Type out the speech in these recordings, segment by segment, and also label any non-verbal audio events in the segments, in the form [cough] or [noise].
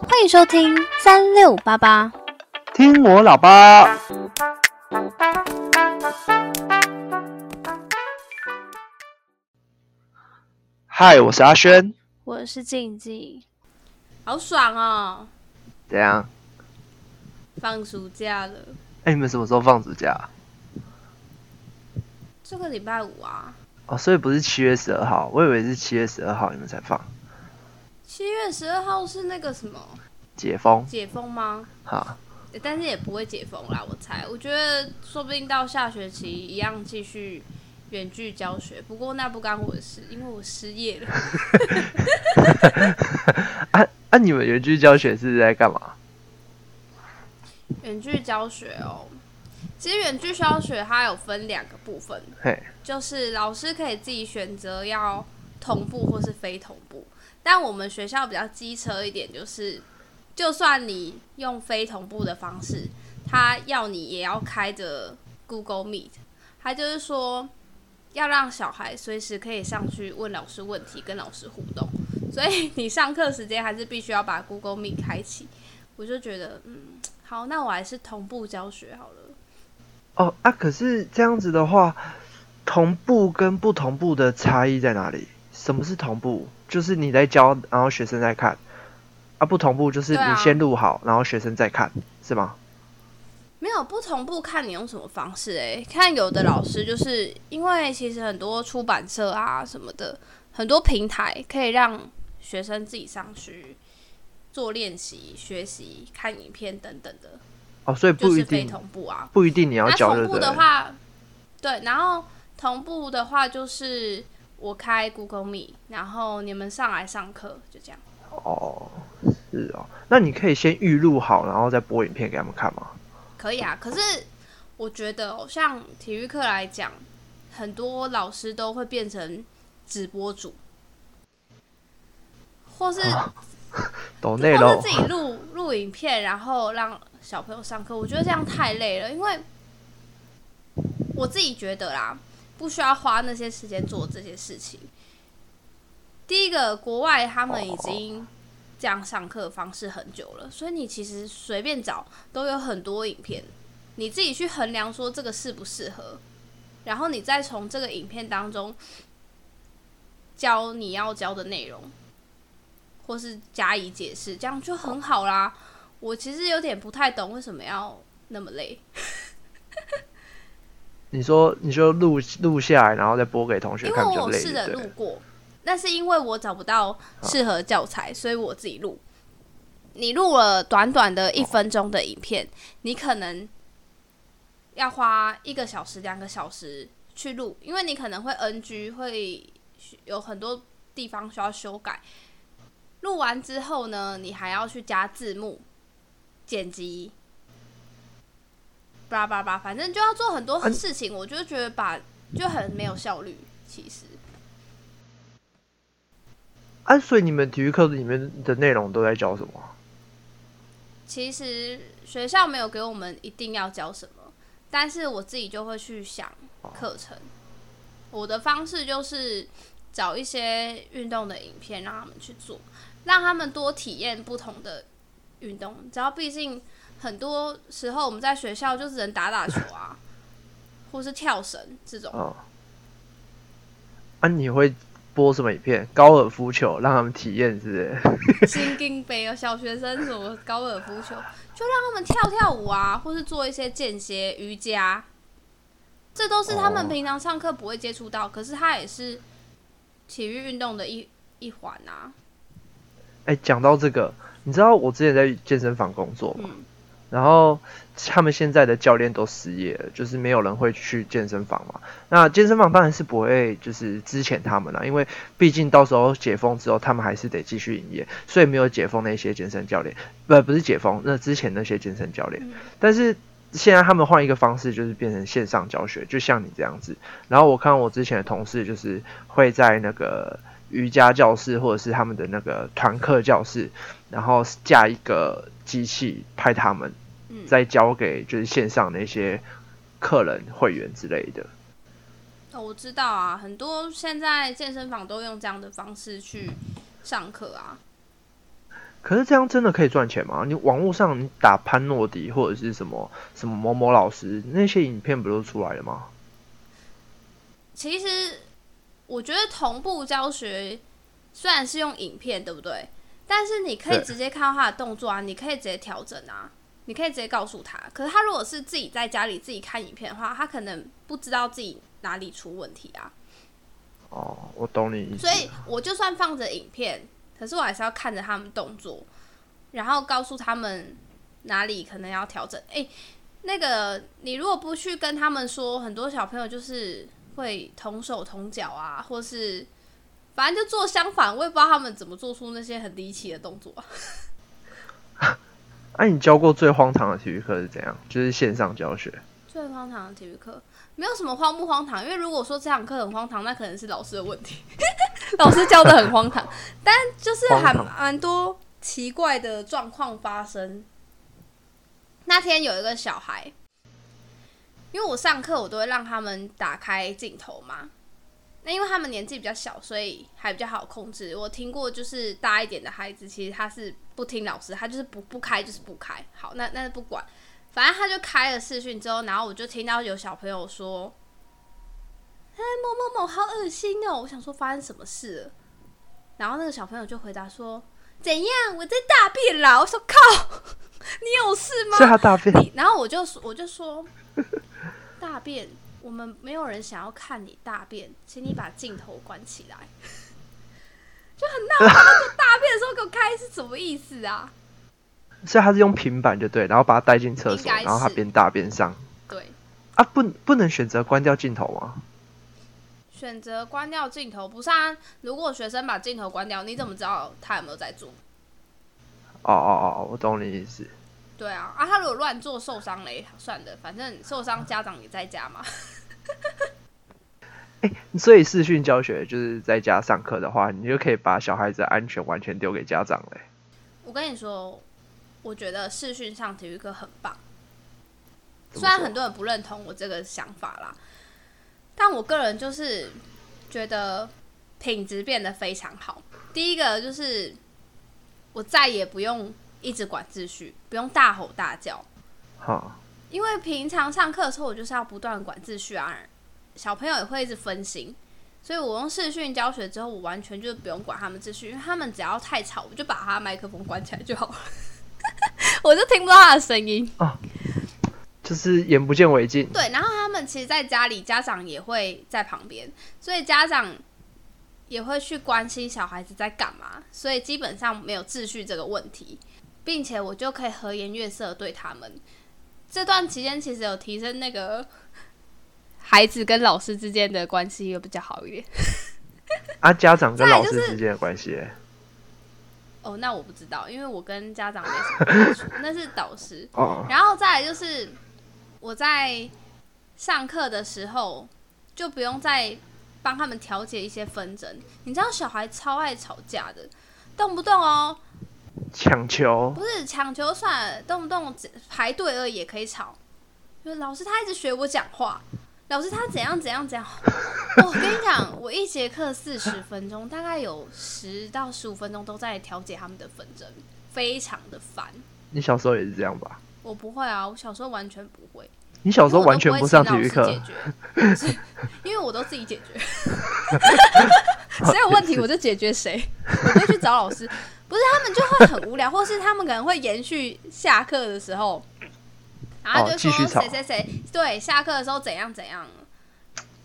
欢迎收听三六八八，听我老爸。嗨，我是阿轩。我是静静，好爽哦！怎样？放暑假了。哎，你们什么时候放暑假？这个礼拜五啊。哦，所以不是七月十二号，我以为是七月十二号你们才放。七月十二号是那个什么解封？解封吗？哈，但是也不会解封啦，我猜。我觉得说不定到下学期一样继续远距教学，不过那不干我的事，因为我失业了。[laughs] 啊啊！你们远距教学是在干嘛？远距教学哦。其实远距教学它有分两个部分，就是老师可以自己选择要同步或是非同步。但我们学校比较机车一点，就是就算你用非同步的方式，他要你也要开着 Google Meet，他就是说要让小孩随时可以上去问老师问题，跟老师互动。所以你上课时间还是必须要把 Google Meet 开启。我就觉得，嗯，好，那我还是同步教学好了。哦啊，可是这样子的话，同步跟不同步的差异在哪里？什么是同步？就是你在教，然后学生在看。啊，不同步就是你先录好，然后学生再看，是吗？没有不同步，看你用什么方式。哎，看有的老师就是因为其实很多出版社啊什么的，很多平台可以让学生自己上去做练习、学习、看影片等等的。哦，所以不一定同步啊，不一定你要教同步的话，对，然后同步的话就是我开 Google Meet，然后你们上来上课，就这样。哦，是哦，那你可以先预录好，然后再播影片给他们看吗？可以啊，可是我觉得像体育课来讲，很多老师都会变成直播主，或是 [laughs] 懂内容，或是自己录录影片，然后让。小朋友上课，我觉得这样太累了，因为我自己觉得啦，不需要花那些时间做这些事情。第一个，国外他们已经这样上课方式很久了，所以你其实随便找都有很多影片，你自己去衡量说这个适不适合，然后你再从这个影片当中教你要教的内容，或是加以解释，这样就很好啦。我其实有点不太懂为什么要那么累。你说，你说录录下来，然后再播给同学看，因为我试着录过，但是因为我找不到适合教材，所以我自己录。你录了短短的一分钟的影片，你可能要花一个小时、两个小时去录，因为你可能会 NG，会有很多地方需要修改。录完之后呢，你还要去加字幕。剪辑，叭叭叭，反正就要做很多事情，我就觉得把就很没有效率。其实，啊，所以你们体育课里面的内容都在教什么？其实学校没有给我们一定要教什么，但是我自己就会去想课程。我的方式就是找一些运动的影片让他们去做，让他们多体验不同的。运动，只要毕竟很多时候我们在学校就只能打打球啊，[laughs] 或是跳绳这种。啊，你会播什么影片？高尔夫球让他们体验，是不是？[laughs] 新金杯有小学生什么高尔夫球，就让他们跳跳舞啊，或是做一些间歇瑜伽，这都是他们平常上课不会接触到，可是它也是体育运动的一一环啊。哎，讲到这个。你知道我之前在健身房工作吗？然后他们现在的教练都失业了，就是没有人会去健身房嘛。那健身房当然是不会就是支遣他们了，因为毕竟到时候解封之后，他们还是得继续营业，所以没有解封那些健身教练，不不是解封，那之前那些健身教练。但是现在他们换一个方式，就是变成线上教学，就像你这样子。然后我看我之前的同事，就是会在那个。瑜伽教室，或者是他们的那个团课教室，然后架一个机器拍他们，再交给就是线上那些客人会员之类的。哦，我知道啊，很多现在健身房都用这样的方式去上课啊。可是这样真的可以赚钱吗？你网络上你打潘诺迪或者是什么什么某某老师那些影片不都出来了吗？其实我觉得同步教学虽然是用影片，对不对？但是你可以直接看到他的动作啊，你可以直接调整啊，你可以直接告诉他。可是他如果是自己在家里自己看影片的话，他可能不知道自己哪里出问题啊。哦，我懂你意思。所以我就算放着影片，可是我还是要看着他们动作，然后告诉他们哪里可能要调整。诶，那个你如果不去跟他们说，很多小朋友就是会同手同脚啊，或是反正就做相反，我也不知道他们怎么做出那些很离奇的动作。哎，[laughs] 你教过最荒唐的体育课是怎样？就是线上教学。最荒唐的体育课。没有什么荒不荒唐，因为如果说这堂课很荒唐，那可能是老师的问题。[laughs] 老师教的很荒唐，但就是还蛮多奇怪的状况发生。那天有一个小孩，因为我上课我都会让他们打开镜头嘛，那因为他们年纪比较小，所以还比较好控制。我听过就是大一点的孩子，其实他是不听老师，他就是不不开就是不开。好，那那不管。反正他就开了视讯之后，然后我就听到有小朋友说：“哎，某某某好恶心哦！”我想说发生什么事了，然后那个小朋友就回答说：“怎样？我在大便啦！”我说：“靠，[laughs] 你有事吗？”是他大便。然后我就我就说：“大便，我们没有人想要看你大便，请你把镜头关起来。[laughs] ”就很闹，大便的时候给我开是什么意思啊？所以他是用平板就对，然后把他带进厕所，然后他边大边上。对。啊，不，不能选择关掉镜头吗？选择关掉镜头不是啊？如果学生把镜头关掉，你怎么知道他有没有在做？哦哦哦，我懂你意思。对啊，啊，他如果乱做受伤嘞，算的，反正受伤家长也在家嘛。[laughs] 哎，所以视讯教学就是在家上课的话，你就可以把小孩子安全完全丢给家长嘞。我跟你说。我觉得视讯上体育课很棒，虽然很多人不认同我这个想法啦，但我个人就是觉得品质变得非常好。第一个就是我再也不用一直管秩序，不用大吼大叫。好，因为平常上课的时候我就是要不断管秩序啊，小朋友也会一直分心，所以我用视讯教学之后，我完全就不用管他们秩序，因为他们只要太吵，我就把他麦克风关起来就好了。[laughs] 我就听不到他的声音啊，就是眼不见为净。对，然后他们其实，在家里，家长也会在旁边，所以家长也会去关心小孩子在干嘛，所以基本上没有秩序这个问题，并且我就可以和颜悦色对他们。这段期间，其实有提升那个 [laughs] 孩子跟老师之间的关系，又比较好一点。[laughs] 啊，家长跟老师之间的关系。哦，那我不知道，因为我跟家长没什么接触，[laughs] 那是导师。哦。然后再来就是我在上课的时候，就不用再帮他们调解一些纷争。你知道小孩超爱吵架的，动不动哦，抢球不是抢球算了，动不动排队了也可以吵。就是老师他一直学我讲话。老师他怎样怎样怎样？[laughs] 我跟你讲，我一节课四十分钟，大概有十到十五分钟都在调解他们的纷争，非常的烦。你小时候也是这样吧？我不会啊，我小时候完全不会。你小时候完全不上体育课？因为我都自己解决。[laughs] 谁有问题我就解决谁，我不会去找老师。不是他们就会很无聊，或是他们可能会延续下课的时候。然后就说谁谁谁对下课的时候怎样怎样，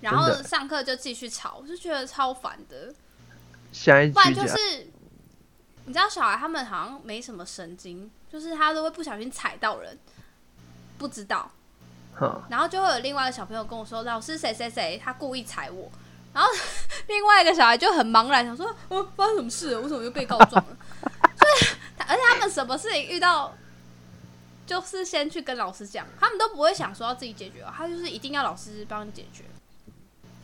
然后上课就继续吵，我就觉得超烦的。下一不然就是你知道小孩他们好像没什么神经，就是他都会不小心踩到人，不知道。然后就会有另外一个小朋友跟我说：“老师谁谁谁他故意踩我。”然后 [laughs] 另外一个小孩就很茫然，想说：“哦，发生什么事？为什么又被告状了？” [laughs] 所以而且他们什么事情遇到。就是先去跟老师讲，他们都不会想说要自己解决，他就是一定要老师帮你解决。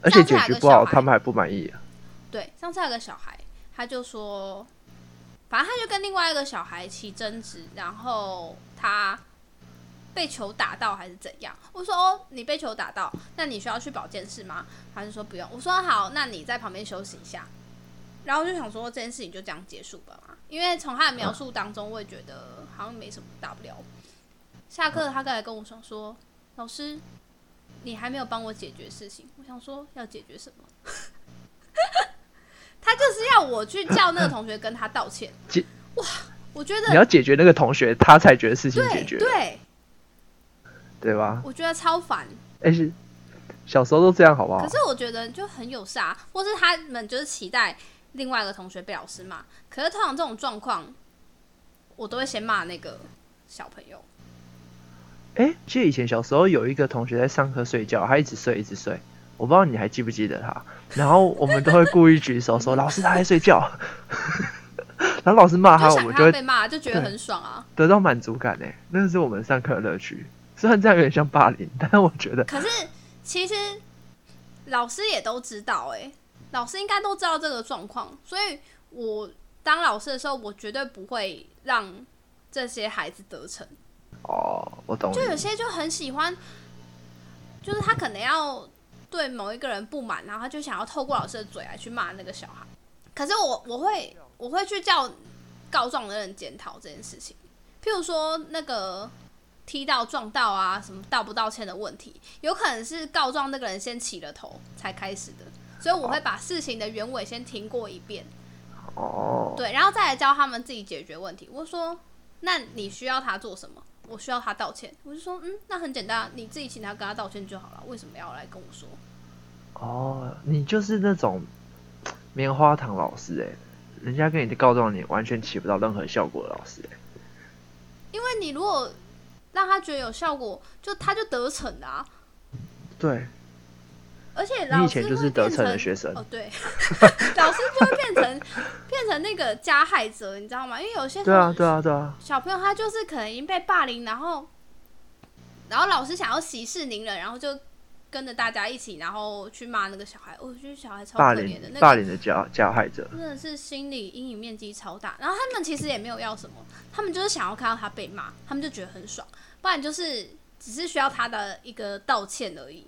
而且解决不好，他们还不满意啊。对，上次有个小孩，他就说，反正他就跟另外一个小孩起争执，然后他被球打到还是怎样？我说哦，你被球打到，那你需要去保健室吗？他就说不用。我说好，那你在旁边休息一下。然后我就想说这件事情就这样结束吧嘛，因为从他的描述当中，我也觉得好像没什么大不了。下课他刚才跟我说说，老师，你还没有帮我解决事情。我想说要解决什么？[laughs] 他就是要我去叫那个同学跟他道歉。哇，我觉得你要解决那个同学，他才觉得事情解决，对，对吧？我觉得超烦。哎，是小时候都这样，好不好？可是我觉得就很有煞，或是他们就是期待另外一个同学被老师骂。可是通常这种状况，我都会先骂那个小朋友。哎，记得以前小时候有一个同学在上课睡觉，他一直睡一直睡，我不知道你还记不记得他。然后我们都会故意举手说：“ [laughs] 老师他在睡觉。[laughs] ”然后老师骂他，我们就会被骂，就觉得很爽啊，得到满足感哎，那是我们上课的乐趣。虽然这样有点像霸凌，但是我觉得，可是其实老师也都知道哎，老师应该都知道这个状况，所以我当老师的时候，我绝对不会让这些孩子得逞。哦，我懂。就有些就很喜欢，就是他可能要对某一个人不满，然后他就想要透过老师的嘴来去骂那个小孩。可是我我会我会去叫告状的人检讨这件事情。譬如说那个踢到撞到啊，什么道不道歉的问题，有可能是告状那个人先起了头才开始的，所以我会把事情的原委先听过一遍。哦。对，然后再来教他们自己解决问题。我说，那你需要他做什么？我需要他道歉，我就说，嗯，那很简单，你自己请他跟他道歉就好了，为什么要来跟我说？哦，你就是那种棉花糖老师哎，人家跟你告状，你完全起不到任何效果的老师哎。因为你如果让他觉得有效果，就他就得逞啊。对。而且老师就是得逞的学生哦，对，[laughs] 老师就会变成变成那个加害者，你知道吗？因为有些对啊，对啊，对啊，小朋友他就是可能已经被霸凌，然后然后老师想要息事宁人，然后就跟着大家一起，然后去骂那个小孩。我觉得小孩超可怜的，那霸凌的加加害者真的是心理阴影面积超大。然后他们其实也没有要什么，他们就是想要看到他被骂，他们就觉得很爽，不然就是只是需要他的一个道歉而已。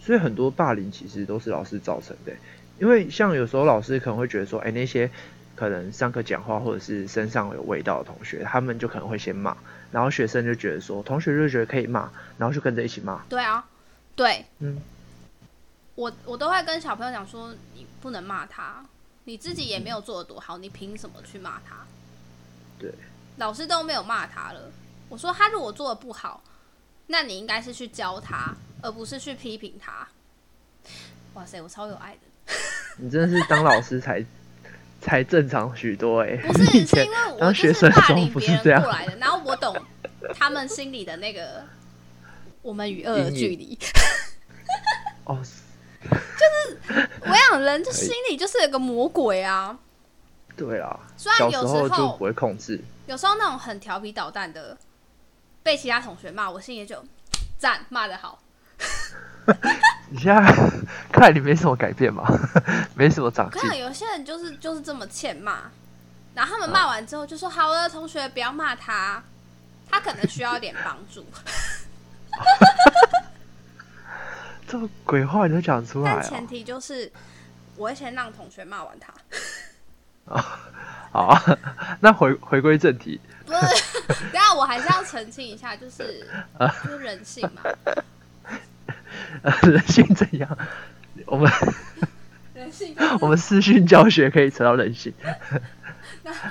所以很多霸凌其实都是老师造成的，因为像有时候老师可能会觉得说，哎，那些可能上课讲话或者是身上有味道的同学，他们就可能会先骂，然后学生就觉得说，同学就觉得可以骂，然后就跟着一起骂。对啊，对，嗯，我我都会跟小朋友讲说，你不能骂他，你自己也没有做的多好，你凭什么去骂他？对，老师都没有骂他了，我说他如果做的不好，那你应该是去教他。而不是去批评他。哇塞，我超有爱的。[laughs] 你真的是当老师才才正常许多哎。不是，[laughs] 是因为我就是霸凌别人过来的，然后我懂他们心里的那个我们与恶的距离。哦，[laughs] 就是我想人就心里就是有个魔鬼啊。对啊，虽然有时候就不会控制，有时候那种很调皮捣蛋的，被其他同学骂，我心里就 [tsk] 赞骂的好。[laughs] 你现在 [laughs] 看来你没什么改变嘛，[laughs] 没什么长进。看有些人就是就是这么欠骂，然后他们骂完之后就说：“好了，同学不要骂他，他可能需要一点帮助。”这么鬼话你都讲出来？但前提就是我会先让同学骂完他。啊，好啊，那回回归正题。不是，等下我还是要澄清一下，就是 [laughs] 就是人性嘛。[laughs] 人性怎样？我们 [laughs] 人性，我们视讯教学可以扯到人性。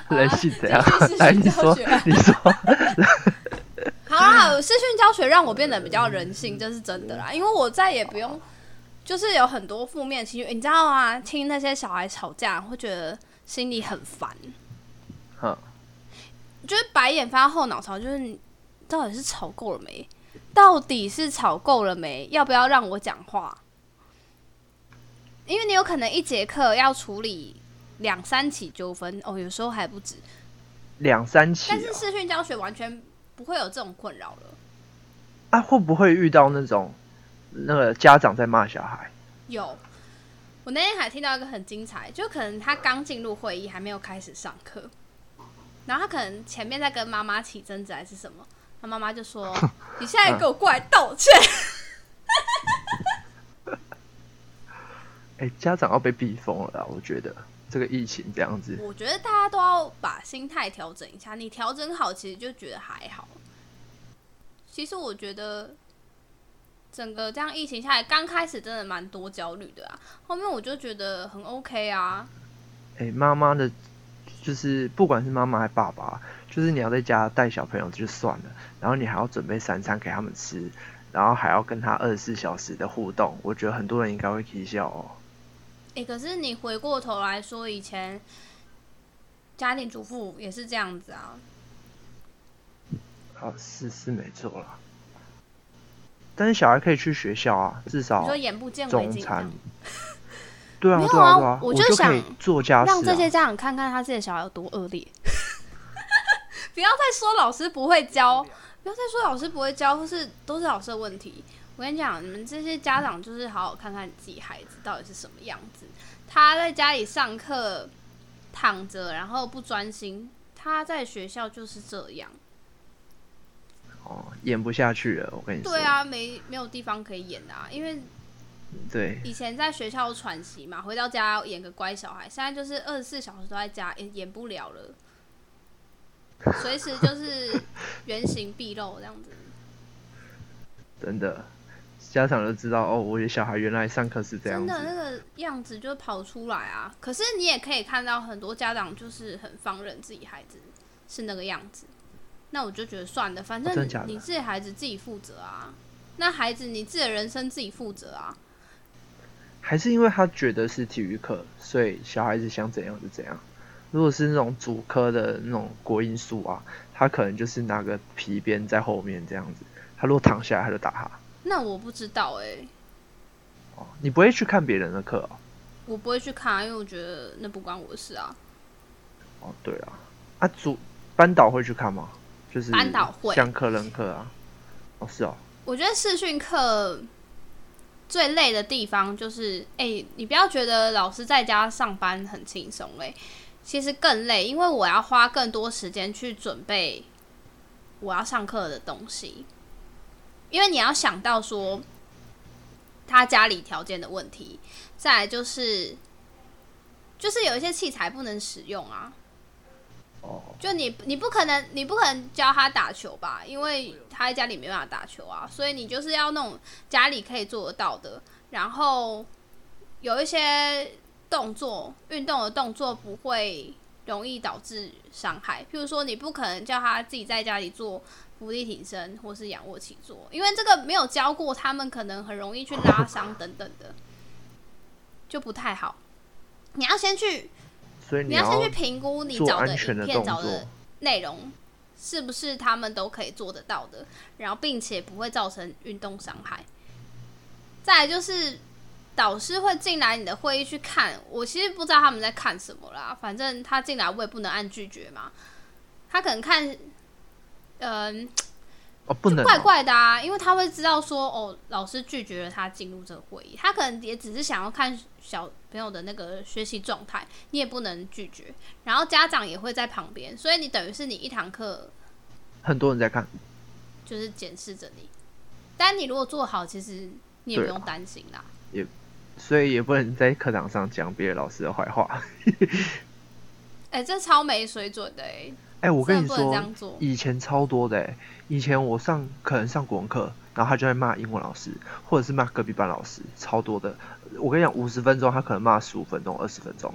人性怎样？来，你说，你说。好好，视讯教学让我变得比较人性，这是真的啦。因为我再也不用，就是有很多负面情绪，你知道吗？听那些小孩吵架，会觉得心里很烦。嗯，就是白眼翻后脑勺，就是你到底是吵够了没？到底是吵够了没？要不要让我讲话？因为你有可能一节课要处理两三起纠纷哦，有时候还不止两三起。但是视讯教学完全不会有这种困扰了。啊，会不会遇到那种那个家长在骂小孩？有，我那天还听到一个很精彩，就可能他刚进入会议，还没有开始上课，然后他可能前面在跟妈妈起争执还是什么。他妈妈就说：[laughs] “你现在给我过来道歉。”哎，哎，家长要被逼疯了啦！我觉得这个疫情这样子，我觉得大家都要把心态调整一下。你调整好，其实就觉得还好。其实我觉得整个这样疫情下来，刚开始真的蛮多焦虑的啊。后面我就觉得很 OK 啊。哎，妈妈的，就是不管是妈妈还是爸爸，就是你要在家带小朋友就算了，然后你还要准备三餐给他们吃，然后还要跟他二十四小时的互动，我觉得很多人应该会啼笑哦。哎，可是你回过头来说，以前家庭主妇也是这样子啊。啊，是是没错啦。但是小孩可以去学校啊，至少中餐。对啊，对啊，我就想做家让这些家长看看他自己的小孩有多恶劣。[laughs] 不要再说老师不会教，不要再说老师不会教，或是都是老师的问题。我跟你讲，你们这些家长就是好好看看你自己孩子到底是什么样子。他在家里上课躺着，然后不专心；他在学校就是这样。哦，演不下去了，我跟你说。对啊，没没有地方可以演啊，因为对以前在学校喘息嘛，回到家演个乖小孩，现在就是二十四小时都在家，演演不了了，随时就是 [laughs] 原形毕露这样子。真的。家长就知道哦，我的小孩原来上课是这样，真的那个样子就跑出来啊。可是你也可以看到很多家长就是很放任自己孩子是那个样子，那我就觉得算了，反正你自己孩子自己负责啊。那孩子你自己的人生自己负责啊。还是因为他觉得是体育课，所以小孩子想怎样就怎样。如果是那种主科的那种国音数啊，他可能就是拿个皮鞭在后面这样子，他如果躺下来他就打他。那我不知道哎。哦，你不会去看别人的课哦？我不会去看，因为我觉得那不关我的事啊。哦，对啊，啊主班导会去看吗？就是班导会像课人课啊。哦，是哦。我觉得视讯课最累的地方就是，哎，你不要觉得老师在家上班很轻松哎，其实更累，因为我要花更多时间去准备我要上课的东西。因为你要想到说，他家里条件的问题，再来就是，就是有一些器材不能使用啊。就你，你不可能，你不可能教他打球吧？因为他在家里没办法打球啊，所以你就是要那种家里可以做得到的，然后有一些动作，运动的动作不会容易导致伤害。譬如说，你不可能叫他自己在家里做。伏地挺身或是仰卧起坐，因为这个没有教过，他们可能很容易去拉伤等等的，就不太好。你要先去，所以你要先去评估你找的影片、找的内容是不是他们都可以做得到的，然后并且不会造成运动伤害。再来就是导师会进来你的会议去看，我其实不知道他们在看什么啦，反正他进来我也不能按拒绝嘛，他可能看。嗯，哦，不能怪怪的啊，因为他会知道说，哦，老师拒绝了他进入这个会议，他可能也只是想要看小朋友的那个学习状态，你也不能拒绝。然后家长也会在旁边，所以你等于是你一堂课很多人在看，就是检视着你。但你如果做好，其实你也不用担心啦。也，所以也不能在课堂上讲别的老师的坏话。哎，这超没水准的哎。哎，我跟你说，以前超多的哎，以前我上可能上国文课，然后他就会骂英文老师，或者是骂隔壁班老师，超多的。我跟你讲，五十分钟他可能骂十五分钟、二十分钟，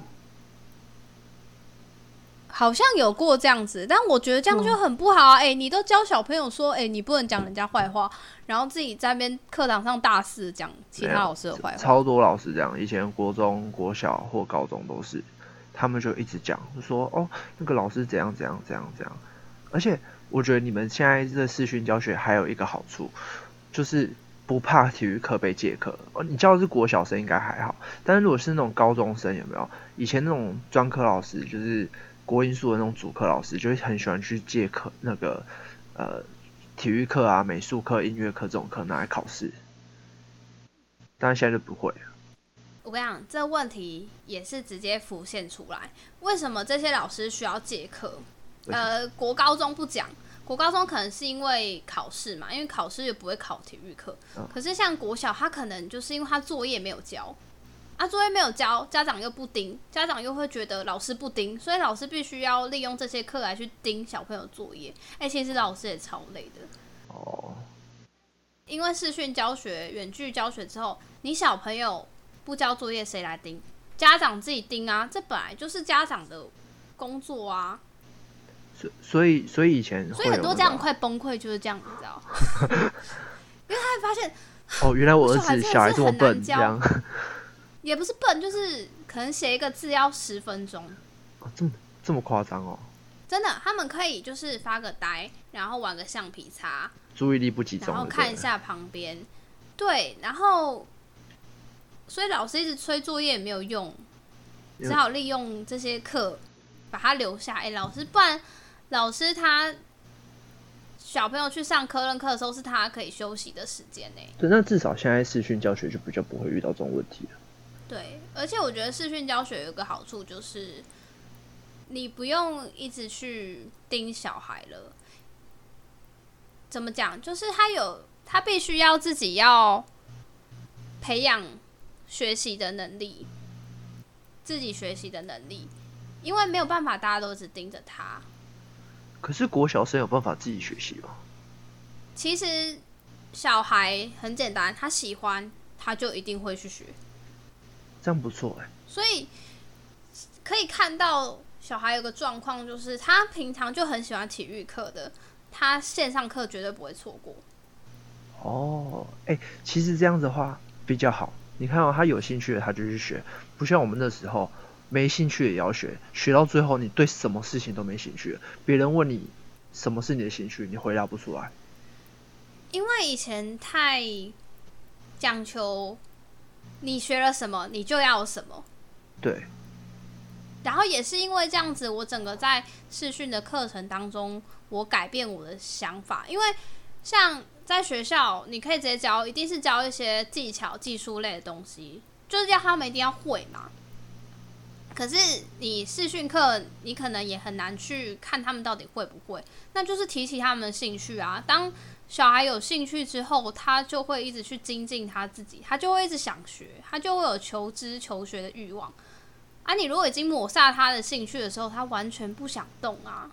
好像有过这样子，但我觉得这样就很不好啊！哎，你都教小朋友说，哎，你不能讲人家坏话，然后自己在那边课堂上大肆讲其他老师的坏话，超多老师这样，以前国中国小或高中都是。他们就一直讲，就说哦，那个老师怎样怎样怎样怎样。而且我觉得你们现在这视讯教学还有一个好处，就是不怕体育课被借课。哦，你教的是国小生应该还好，但是如果是那种高中生，有没有？以前那种专科老师，就是国音数的那种主课老师，就会很喜欢去借课，那个呃体育课啊、美术课、音乐课这种课拿来考试。但是现在就不会。我跟你讲，这问题也是直接浮现出来。为什么这些老师需要借课？呃，国高中不讲，国高中可能是因为考试嘛，因为考试也不会考体育课。可是像国小，他可能就是因为他作业没有交，啊，作业没有交，家长又不盯，家长又会觉得老师不盯，所以老师必须要利用这些课来去盯小朋友作业。哎，其实老师也超累的。哦。因为视讯教学、远距教学之后，你小朋友不交作业谁来盯？家长自己盯啊，这本来就是家长的工作啊。所所以所以以前，所以很多家长快崩溃就是这样，你知道？因为他会发现，哦，原来我儿子小孩这么笨，这样。也不是笨，就是可能写一个字要十分钟。哦，这么这么夸张哦？真的，他们可以就是发个呆，然后玩个橡皮擦，注意力不集中，然后看一下旁边。对，然后所以老师一直催作业也没有用，只好利用这些课把他留下。哎，老师，不然老师他小朋友去上科任课的时候，是他可以休息的时间呢。对，那至少现在视讯教学就比较不会遇到这种问题了。对，而且我觉得视讯教学有个好处就是，你不用一直去盯小孩了。怎么讲？就是他有他必须要自己要培养学习的能力，自己学习的能力，因为没有办法大家都只盯着他。可是国小生有办法自己学习吗？其实小孩很简单，他喜欢他就一定会去学。这样不错哎，所以可以看到小孩有个状况，就是他平常就很喜欢体育课的，他线上课绝对不会错过。哦，哎，其实这样子的话比较好。你看到他有兴趣的，他就去学，不像我们那时候没兴趣也要学，学到最后你对什么事情都没兴趣，别人问你什么是你的兴趣，你回答不出来。因为以前太讲求。你学了什么，你就要什么。对。然后也是因为这样子，我整个在试训的课程当中，我改变我的想法。因为像在学校，你可以直接教，一定是教一些技巧、技术类的东西，就是要他们一定要会嘛。可是你视讯课，你可能也很难去看他们到底会不会，那就是提起他们的兴趣啊。当小孩有兴趣之后，他就会一直去精进他自己，他就会一直想学，他就会有求知求学的欲望。啊，你如果已经抹杀他的兴趣的时候，他完全不想动啊。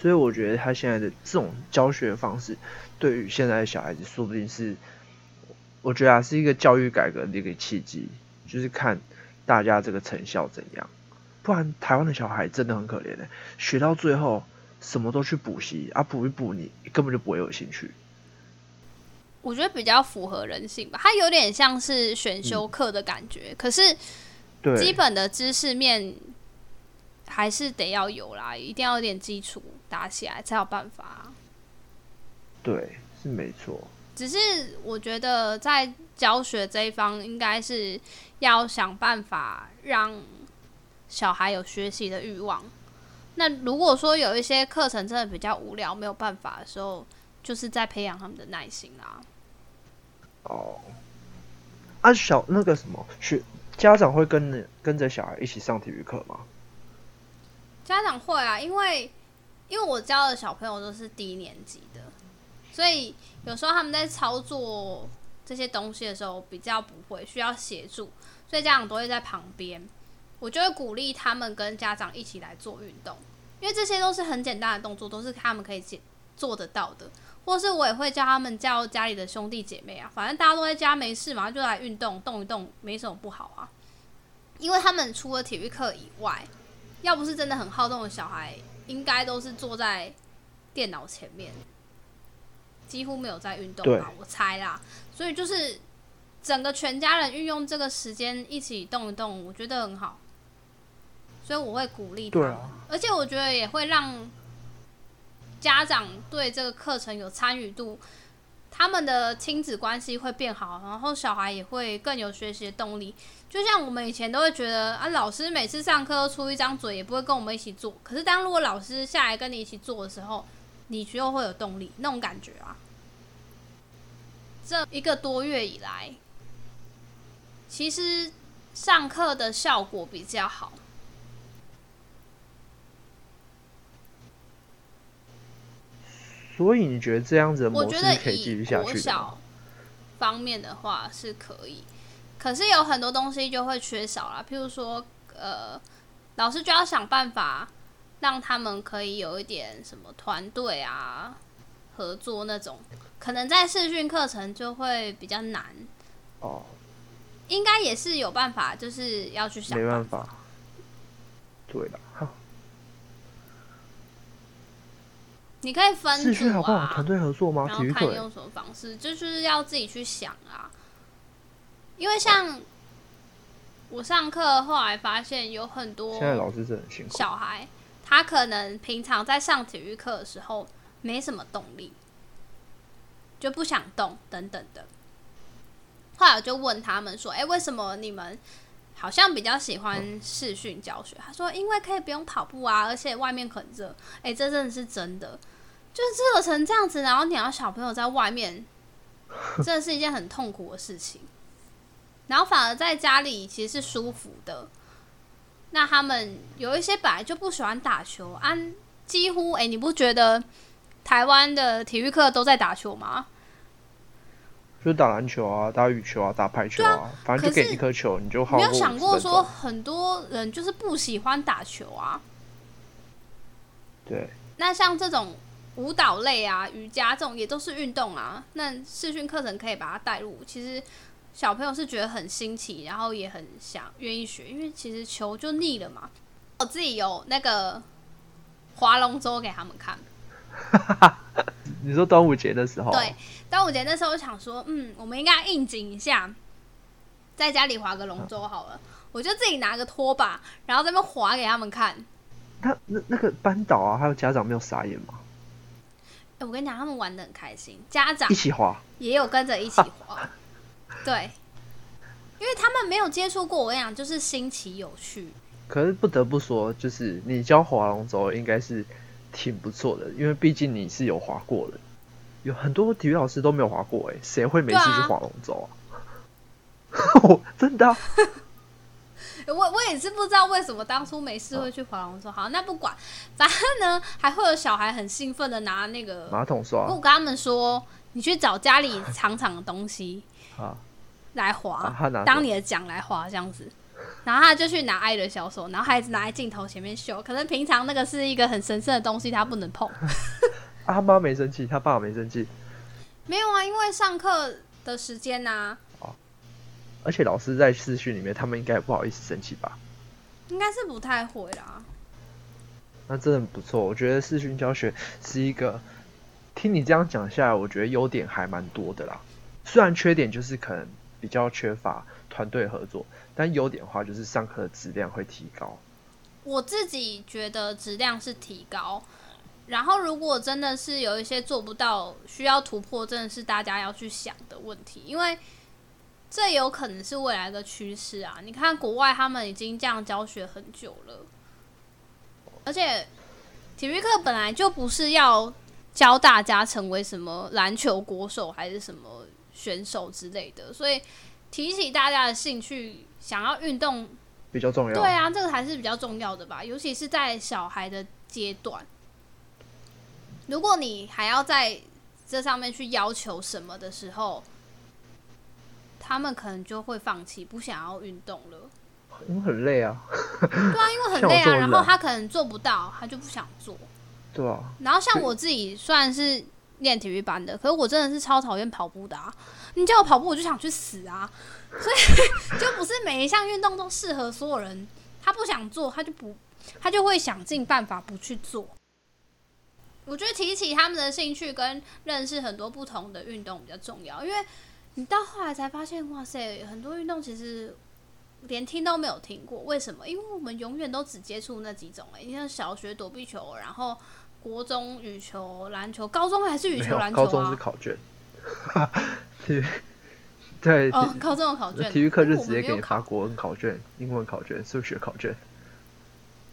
所以我觉得他现在的这种教学方式，对于现在的小孩子，说不定是，我觉得啊是一个教育改革的一个契机，就是看大家这个成效怎样。不然台湾的小孩真的很可怜的，学到最后什么都去补习啊，补一补你根本就不会有兴趣。我觉得比较符合人性吧，它有点像是选修课的感觉，可是基本的知识面还是得要有啦，一定要有点基础打起来才有办法。对，是没错。只是我觉得在教学这一方，应该是要想办法让小孩有学习的欲望。那如果说有一些课程真的比较无聊，没有办法的时候，就是在培养他们的耐心啦。哦，啊，小那个什么学家长会跟跟着小孩一起上体育课吗？家长会啊，因为因为我教的小朋友都是低年级的，所以有时候他们在操作这些东西的时候比较不会，需要协助，所以家长都会在旁边。我就会鼓励他们跟家长一起来做运动，因为这些都是很简单的动作，都是他们可以做做得到的。或是我也会叫他们叫家里的兄弟姐妹啊，反正大家都在家没事嘛，就来运动动一动，没什么不好啊。因为他们除了体育课以外，要不是真的很好动的小孩，应该都是坐在电脑前面，几乎没有在运动吧，我猜啦。所以就是整个全家人运用这个时间一起动一动，我觉得很好。所以我会鼓励他，而且我觉得也会让。家长对这个课程有参与度，他们的亲子关系会变好，然后小孩也会更有学习的动力。就像我们以前都会觉得啊，老师每次上课都出一张嘴，也不会跟我们一起做。可是当如果老师下来跟你一起做的时候，你就会有动力，那种感觉啊。这一个多月以来，其实上课的效果比较好。所以你觉得这样子的模式可以继续下去小方面的话是可以，可是有很多东西就会缺少了，譬如说，呃，老师就要想办法让他们可以有一点什么团队啊合作那种，可能在视讯课程就会比较难。哦，应该也是有办法，就是要去想。没办法。对了，你可以分视讯好不好？团队合作吗？体育课用什么方式？就是要自己去想啊。因为像我上课后来发现，有很多现在老师是很辛苦。小孩他可能平常在上体育课的时候没什么动力，就不想动等等的。后来我就问他们说：“哎，为什么你们好像比较喜欢视讯教学？”他说：“因为可以不用跑步啊，而且外面很热。”哎，这真的是真的，就是热成这样子，然后你要小朋友在外面，[laughs] 真的是一件很痛苦的事情。然后反而在家里其实是舒服的。那他们有一些本来就不喜欢打球，安几乎哎，你不觉得台湾的体育课都在打球吗？就是打篮球啊，打羽球啊，打排球啊，反正就给一颗球，你就好。没有想过说很多人就是不喜欢打球啊。对。那像这种舞蹈类啊、瑜伽这种也都是运动啊。那视讯课程可以把它带入，其实小朋友是觉得很新奇，然后也很想愿意学，因为其实球就腻了嘛。我自己有那个划龙舟给他们看。[laughs] 你说端午节的时候？对，端午节那时候我想说，嗯，我们应该应景一下，在家里划个龙舟好了。我就自己拿个拖把，然后在那边划给他们看。那那那个班导啊，还有家长没有傻眼吗？哎，我跟你讲，他们玩的很开心，家长一起滑，也有跟着一起滑。[laughs] 对，因为他们没有接触过，我跟你讲，就是新奇有趣。可是不得不说，就是你教划龙舟，应该是。挺不错的，因为毕竟你是有划过的，有很多体育老师都没有划过，哎，谁会没事去划龙舟啊？[laughs] 真的，我我也是不知道为什么当初没事会去划龙舟。好，那不管，反正呢，还会有小孩很兴奋的拿那个马桶刷。我跟他们说，你去找家里长长的东西 [laughs] 啊来划，当你的桨来划这样子。然后他就去拿爱的小手，然后孩子拿在镜头前面秀。可能平常那个是一个很神圣的东西，他不能碰。[laughs] 他妈没生气，他爸没生气。没有啊，因为上课的时间呐。哦。而且老师在视讯里面，他们应该也不好意思生气吧？应该是不太会啦。那真的不错，我觉得视讯教学是一个。听你这样讲下来，我觉得优点还蛮多的啦。虽然缺点就是可能比较缺乏团队合作。但优点的话，就是上课的质量会提高。我自己觉得质量是提高，然后如果真的是有一些做不到，需要突破，真的是大家要去想的问题，因为这有可能是未来的趋势啊！你看国外他们已经这样教学很久了，而且体育课本来就不是要教大家成为什么篮球国手还是什么选手之类的，所以提起大家的兴趣。想要运动比较重要，对啊，这个还是比较重要的吧，尤其是在小孩的阶段。如果你还要在这上面去要求什么的时候，他们可能就会放弃，不想要运动了。因为很累啊。对啊，因为很 [laughs] 累啊，然后他可能做不到，他就不想做。对啊。然后像我自己，虽然是练体育班的，可是我真的是超讨厌跑步的啊！你叫我跑步，我就想去死啊！所以 [laughs] 就不是每一项运动都适合所有人，他不想做，他就不，他就会想尽办法不去做。我觉得提起他们的兴趣跟认识很多不同的运动比较重要，因为你到后来才发现，哇塞，很多运动其实连听都没有听过。为什么？因为我们永远都只接触那几种。哎，你像小学躲避球，然后国中羽球、篮球，高中还是羽球、篮球啊？高中是考卷。[laughs] 对，哦，考这种考卷，体育课就直接给你发国文考卷、英文考卷、数学考卷。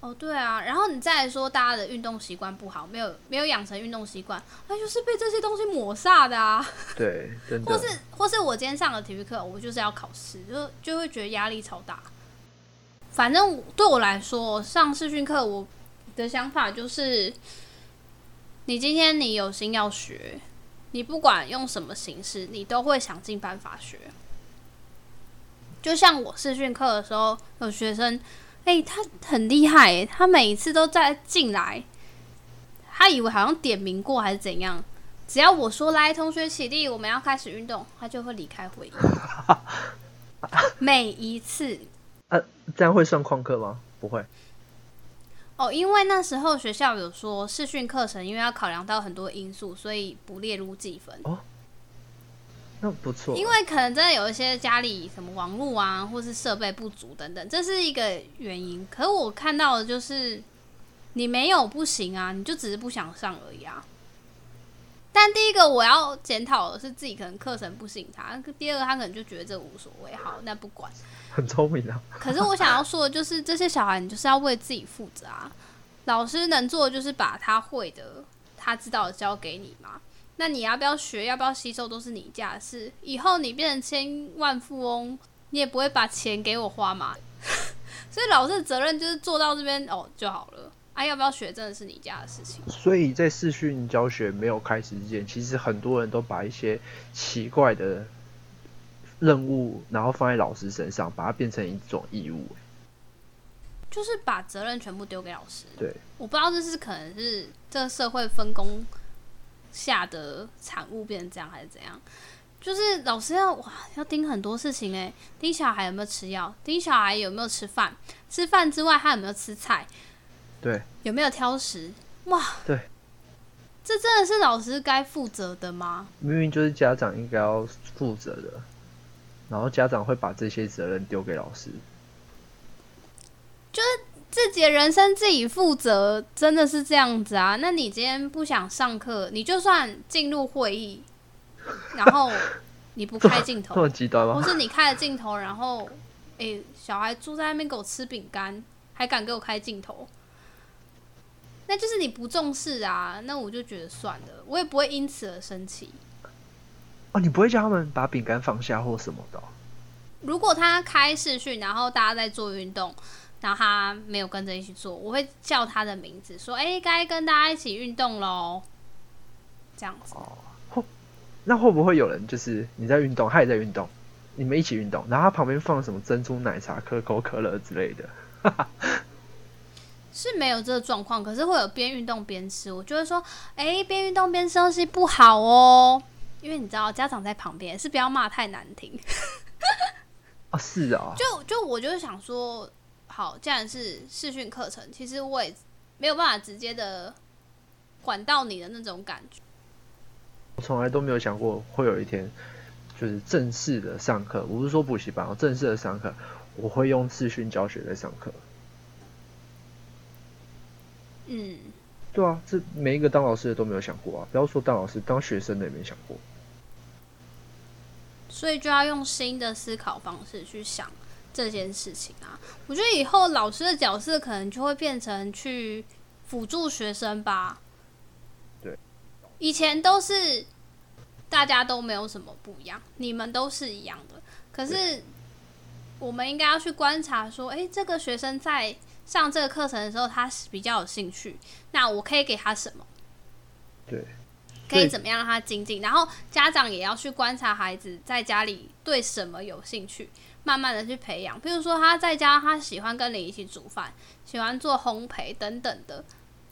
哦，对啊，然后你再来说大家的运动习惯不好，没有没有养成运动习惯，那就是被这些东西抹煞的啊。[laughs] 对，真的。或是或是我今天上了体育课，我就是要考试，就就会觉得压力超大。反正对我来说，上视讯课，我的想法就是，你今天你有心要学。你不管用什么形式，你都会想尽办法学。就像我视讯课的时候，有学生，哎，他很厉害，哎，他每一次都在进来，他以为好像点名过还是怎样，只要我说来，同学起立，我们要开始运动，他就会离开会议。[laughs] 每一次。[laughs] 呃，这样会算旷课吗？不会。哦，因为那时候学校有说视讯课程，因为要考量到很多因素，所以不列入计分。哦，那不错。因为可能真的有一些家里什么网络啊，或是设备不足等等，这是一个原因。可是我看到的就是，你没有不行啊，你就只是不想上而已啊。但第一个我要检讨的是自己可能课程不适应他，第二个他可能就觉得这无所谓，好，那不管。[laughs] 很聪明啊！可是我想要说的就是，这些小孩你就是要为自己负责啊。老师能做的就是把他会的、他知道的教给你嘛。那你要不要学、要不要吸收，都是你家的事。以后你变成千万富翁，你也不会把钱给我花嘛。[laughs] 所以老师的责任就是做到这边哦就好了。啊，要不要学真的是你家的事情。所以在视讯教学没有开始之前，其实很多人都把一些奇怪的。任务，然后放在老师身上，把它变成一种义务，就是把责任全部丢给老师。对，我不知道这是可能是这个社会分工下的产物变成这样，还是怎样？就是老师要哇，要盯很多事情哎，盯小孩有没有吃药，盯小孩有没有吃饭，吃饭之外他有没有吃菜，对，有没有挑食？哇，对，这真的是老师该负责的吗？明明就是家长应该要负责的。然后家长会把这些责任丢给老师，就是自己的人生自己负责，真的是这样子啊？那你今天不想上课，你就算进入会议，然后你不开镜头，这么极端吗？不是你开了镜头，然后哎，小孩坐在那边给我吃饼干，还敢给我开镜头，那就是你不重视啊！那我就觉得算了，我也不会因此而生气。哦，你不会叫他们把饼干放下或什么的？如果他开视讯，然后大家在做运动，然后他没有跟着一起做，我会叫他的名字，说：“哎，该跟大家一起运动喽。”这样子。哦，那会不会有人就是你在运动，他也在运动，你们一起运动，然后他旁边放什么珍珠奶茶、可口可乐之类的？[laughs] 是没有这个状况，可是会有边运动边吃。我就会说：“哎，边运动边吃东西不好哦。”因为你知道家长在旁边，是不要骂太难听。啊，[laughs] 是啊。就就我就是想说，好，既然是视讯课程，其实我也没有办法直接的管到你的那种感觉。我从来都没有想过会有一天，就是正式的上课，我不是说补习班，我正式的上课，我会用视讯教学在上课。嗯。对啊，这每一个当老师的都没有想过啊！不要说当老师，当学生的也没想过。所以就要用新的思考方式去想这件事情啊！我觉得以后老师的角色可能就会变成去辅助学生吧。对，以前都是大家都没有什么不一样，你们都是一样的。可是我们应该要去观察，说，哎，这个学生在上这个课程的时候，他是比较有兴趣，那我可以给他什么？对。可以怎么样让他精进？然后家长也要去观察孩子在家里对什么有兴趣，慢慢的去培养。比如说他在家他喜欢跟你一起煮饭，喜欢做烘焙等等的，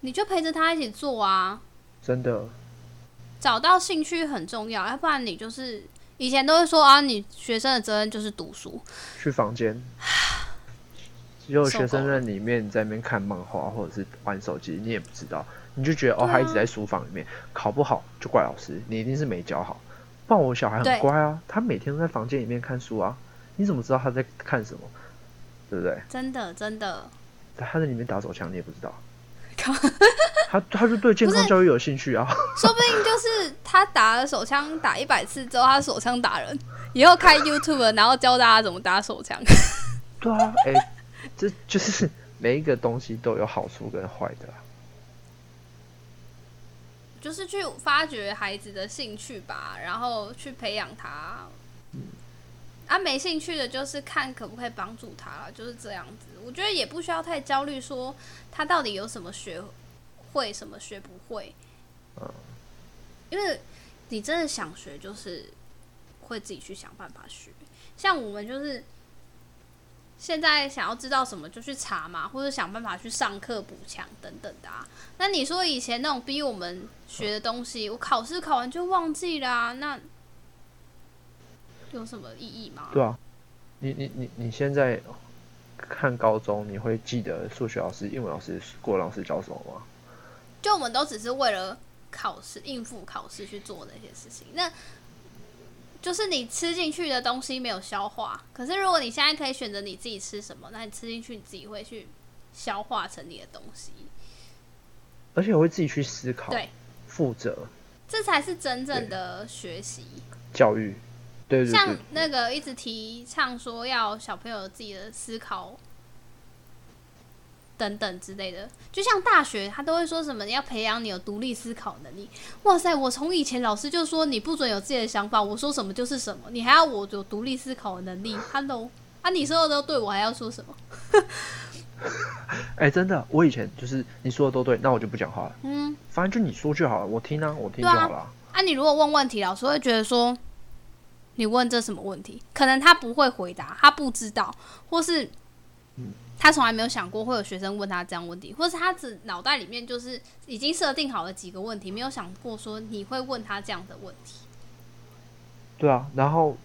你就陪着他一起做啊。真的，找到兴趣很重要，要不然你就是以前都会说啊，你学生的责任就是读书，去房间，[sighs] 只有学生在里面在那边看漫画或者是玩手机，你也不知道。你就觉得哦，他一直在书房里面考不好就怪老师，你一定是没教好。不然我小孩很乖啊，他每天都在房间里面看书啊，你怎么知道他在看什么？对不对？真的真的。他在里面打手枪，你也不知道。他他就对健康教育有兴趣啊。说不定就是他打了手枪打一百次之后，他手枪打人，以后开 YouTube 然后教大家怎么打手枪。对啊，哎，这就是每一个东西都有好处跟坏的。就是去发掘孩子的兴趣吧，然后去培养他。啊，没兴趣的，就是看可不可以帮助他了，就是这样子。我觉得也不需要太焦虑，说他到底有什么学会，什么学不会。因为你真的想学，就是会自己去想办法学。像我们就是现在想要知道什么就去查嘛，或者想办法去上课补强等等的啊。那你说以前那种逼我们学的东西，我考试考完就忘记啦，那有什么意义吗？对啊，你你你你现在看高中，你会记得数学老师、英文老师、国文老师教什么吗？就我们都只是为了考试、应付考试去做那些事情，那。就是你吃进去的东西没有消化，可是如果你现在可以选择你自己吃什么，那你吃进去你自己会去消化成你的东西，而且我会自己去思考，对，负责，这才是真正的学习教育，对对对，像那个一直提倡说要小朋友自己的思考。等等之类的，就像大学，他都会说什么要培养你有独立思考能力。哇塞，我从以前老师就说你不准有自己的想法，我说什么就是什么，你还要我有独立思考的能力。Hello，啊，你说的都对，我还要说什么？[laughs] 哎，真的，我以前就是你说的都对，那我就不讲话了。嗯，反正就你说就好了，我听啊，我听就好了。啊，你如果问问题，老师会觉得说你问这什么问题？可能他不会回答，他不知道，或是嗯。他从来没有想过会有学生问他这样问题，或是他只脑袋里面就是已经设定好了几个问题，没有想过说你会问他这样的问题。对啊，然后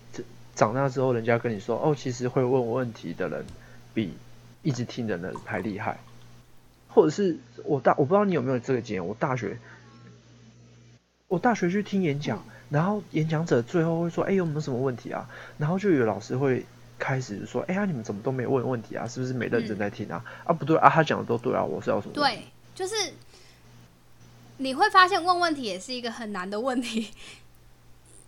长大之后，人家跟你说：“哦，其实会问问题的人比一直听的人还厉害。”或者是我大我不知道你有没有这个经验，我大学我大学去听演讲，然后演讲者最后会说：“哎，有没有什么问题啊？”然后就有老师会。开始说，哎呀，你们怎么都没问问题啊？是不是没认真在听啊？啊，不对啊，他讲的都对啊，我是要什么？对，就是你会发现问问题也是一个很难的问题。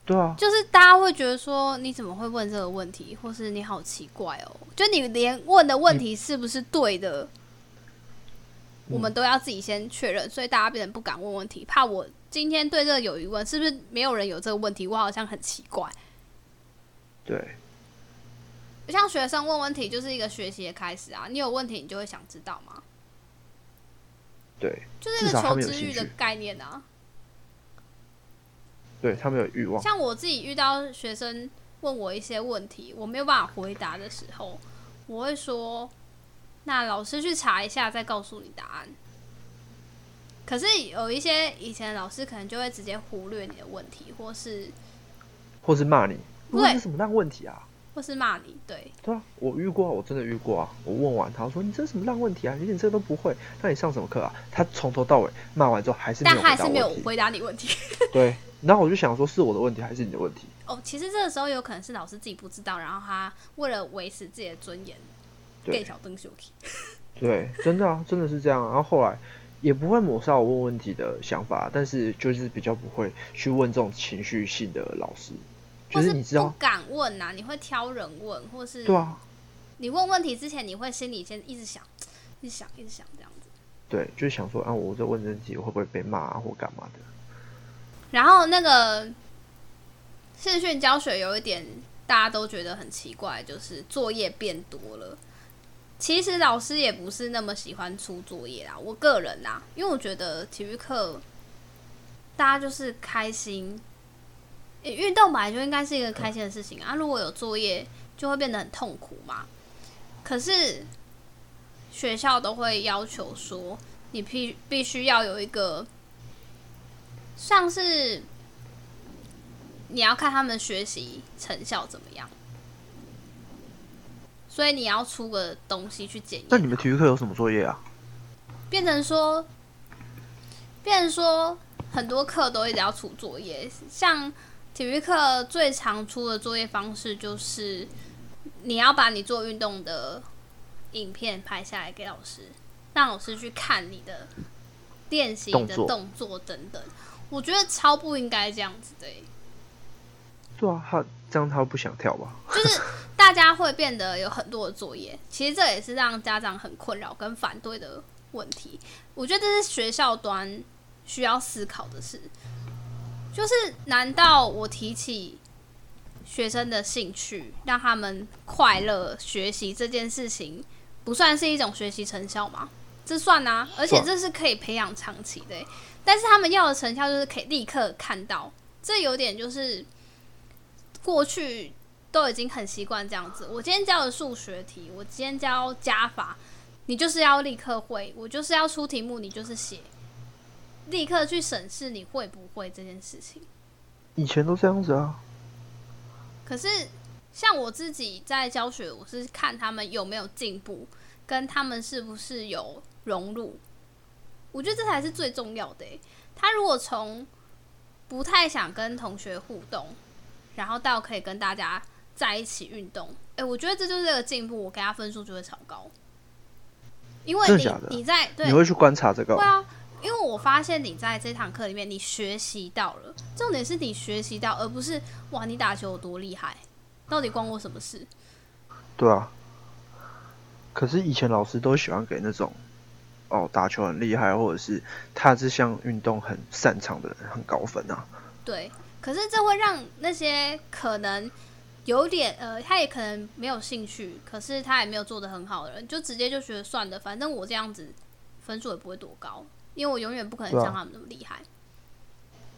对啊，就是大家会觉得说，你怎么会问这个问题，或是你好奇怪哦？就你连问的问题是不是对的，我们都要自己先确认，所以大家变成不敢问问题，怕我今天对这个有疑问，是不是没有人有这个问题？我好像很奇怪。对。像学生问问题就是一个学习的开始啊！你有问题，你就会想知道吗？对，就是一个求知欲的概念啊。对他们有欲望。像我自己遇到学生问我一些问题，我没有办法回答的时候，我会说：“那老师去查一下，再告诉你答案。”可是有一些以前的老师可能就会直接忽略你的问题，或是或是骂你，问什么烂问题啊？或是骂你，对对啊，我遇过，我真的遇过啊。我问完他说：“你这什么烂问题啊？你连这个都不会，那你上什么课啊？”他从头到尾骂完之后，还是但还是没有回答你问题。对，然后我就想说，是我的问题还是你的问题？哦，其实这个时候有可能是老师自己不知道，然后他为了维持自己的尊严，给小灯修题。[laughs] 对，真的啊，真的是这样。然后后来也不会抹杀我问问题的想法，但是就是比较不会去问这种情绪性的老师。就是你知道不敢问呐？你会挑人问，或是对啊？你问问题之前，你会心里先一直想，一直想，一直想这样子。对，就是想说啊，我在问问题，我会不会被骂或干嘛的？然后那个视讯教学有一点大家都觉得很奇怪，就是作业变多了。其实老师也不是那么喜欢出作业啦，我个人呐，因为我觉得体育课大家就是开心。运动本来就应该是一个开心的事情啊！如果有作业，就会变得很痛苦嘛。可是学校都会要求说，你必必须要有一个，像是你要看他们学习成效怎么样，所以你要出个东西去检验。那你们体育课有什么作业啊？变成说，变成说很多课都一直要出作业，像。体育课最常出的作业方式就是，你要把你做运动的影片拍下来给老师，让老师去看你的练习的动作等等。我觉得超不应该这样子的。对啊，他这样他不想跳吧？就是大家会变得有很多的作业，[laughs] 其实这也是让家长很困扰跟反对的问题。我觉得这是学校端需要思考的事。就是，难道我提起学生的兴趣，让他们快乐学习这件事情，不算是一种学习成效吗？这算啊，而且这是可以培养长期的。但是他们要的成效就是可以立刻看到，这有点就是过去都已经很习惯这样子。我今天教的数学题，我今天教加法，你就是要立刻会，我就是要出题目，你就是写，立刻去审视你会不会这件事情。以前都这样子啊。可是像我自己在教学，我是看他们有没有进步，跟他们是不是有融入。我觉得这才是最重要的。他如果从不太想跟同学互动，然后到可以跟大家在一起运动，哎，我觉得这就是个进步，我给他分数就会超高。因为你你在对，你会去观察这个？会啊，因为我发现你在这堂课里面，你学习到了，重点是你学习到，而不是哇，你打球有多厉害，到底关我什么事？对啊。可是以前老师都喜欢给那种。哦，打球很厉害，或者是他这项运动很擅长的人很高分啊。对，可是这会让那些可能有点呃，他也可能没有兴趣，可是他也没有做的很好的人，就直接就觉得算了，反正我这样子分数也不会多高，因为我永远不可能像他们那么厉害。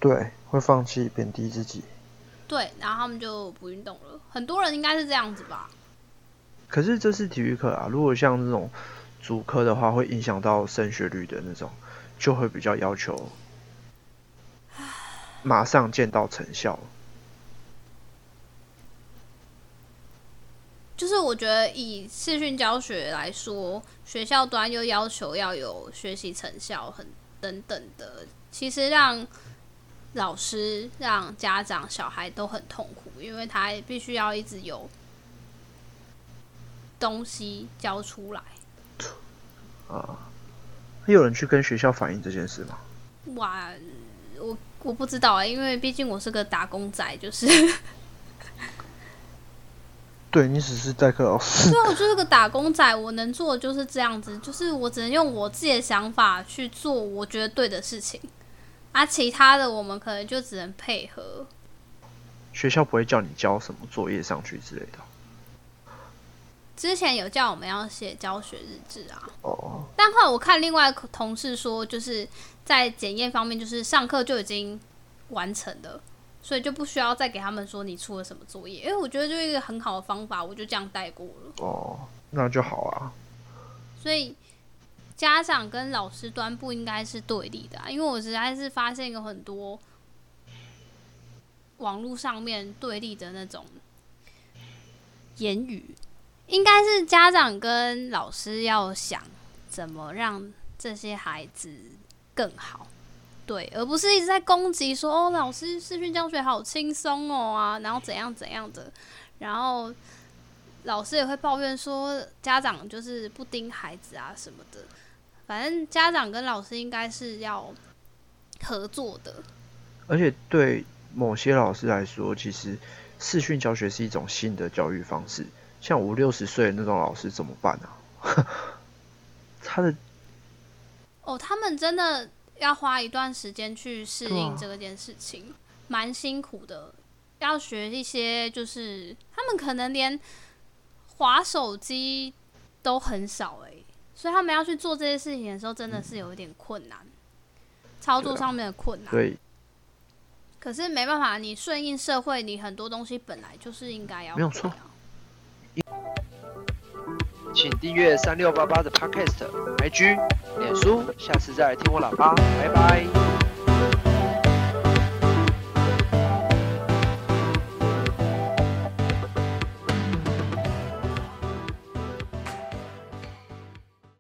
对，会放弃贬低自己。对，然后他们就不运动了。很多人应该是这样子吧？可是这是体育课啊，如果像这种。主科的话会影响到升学率的那种，就会比较要求马上见到成效。就是我觉得以视讯教学来说，学校端又要求要有学习成效，很等等的，其实让老师、让家长、小孩都很痛苦，因为他必须要一直有东西教出来。啊，有人去跟学校反映这件事吗？哇，我我不知道啊，因为毕竟我是个打工仔，就是。[laughs] 对你只是代课老师。对，我就是个打工仔，我能做的就是这样子，就是我只能用我自己的想法去做我觉得对的事情，啊，其他的我们可能就只能配合。学校不会叫你交什么作业上去之类的。之前有叫我们要写教学日志啊，哦，但后来我看另外同事说，就是在检验方面，就是上课就已经完成了，所以就不需要再给他们说你出了什么作业。因为我觉得就一个很好的方法，我就这样带过了。哦，那就好啊。所以家长跟老师端不应该是对立的，因为我实在是发现有很多网络上面对立的那种言语。应该是家长跟老师要想怎么让这些孩子更好，对，而不是一直在攻击说哦，老师视讯教学好轻松哦啊，然后怎样怎样的，然后老师也会抱怨说家长就是不盯孩子啊什么的，反正家长跟老师应该是要合作的。而且对某些老师来说，其实视讯教学是一种新的教育方式。像五六十岁那种老师怎么办呢？[laughs] 他的哦，他们真的要花一段时间去适应这件事情，蛮辛苦的。要学一些，就是他们可能连滑手机都很少哎，所以他们要去做这些事情的时候，真的是有一点困难，操作上面的困难。对。可是没办法，你顺应社会，你很多东西本来就是应该要没有错。请订阅三六八八的 Podcast、IG、脸书，下次再来听我喇叭，拜拜。